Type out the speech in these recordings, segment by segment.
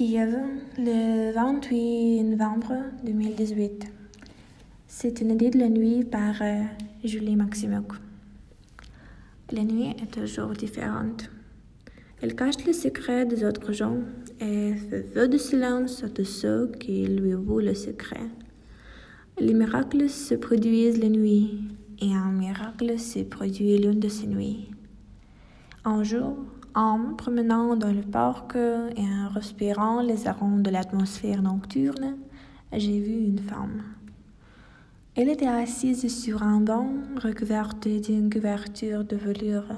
Kiev, le 28 novembre 2018. C'est une idée de la nuit par euh, Julie Maximouk. La nuit est toujours différente. Elle cache les secrets des autres gens et fait feu de silence à tous ceux qui lui avouent le secret. Les miracles se produisent la nuit et un miracle se produit l'une de ces nuits. Un jour, en me promenant dans le parc et en respirant les arômes de l'atmosphère nocturne, j'ai vu une femme. Elle était assise sur un banc recouverte d'une couverture de velours.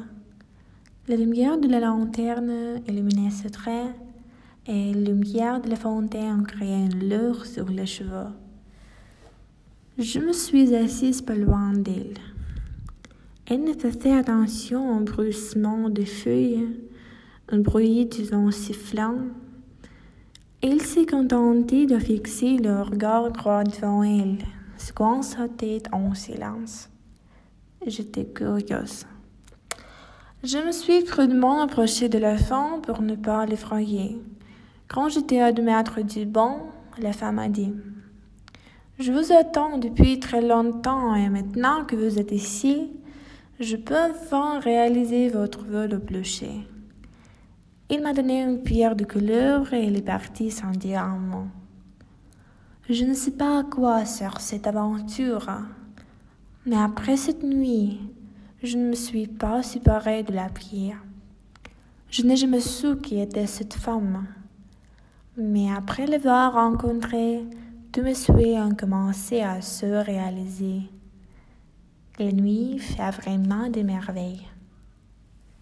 La lumière de la lanterne illuminait ses traits et la lumière de la fontaine créait une lueur sur les cheveux. Je me suis assise pas loin d'elle. Elle ne faisait attention au bruissement des feuilles, au bruit du vent sifflant. Elle s'est contentée de fixer le regard droit devant elle, secouant sa tête en silence. J'étais curieuse. Je me suis prudemment approchée de la femme pour ne pas l'effrayer. Quand j'étais à deux mètres du banc, la femme a dit Je vous attends depuis très longtemps et maintenant que vous êtes ici, je peux enfin réaliser votre vol au clocher. Il m'a donné une pierre de couleur et il est parti sans dire un mot. Je ne sais pas à quoi sert cette aventure, mais après cette nuit, je ne me suis pas séparée de la pierre. Je n'ai jamais su qui était cette femme. Mais après l'avoir rencontrée, tous mes souhaits ont commencé à se réaliser. La nuit fait vraiment des merveilles.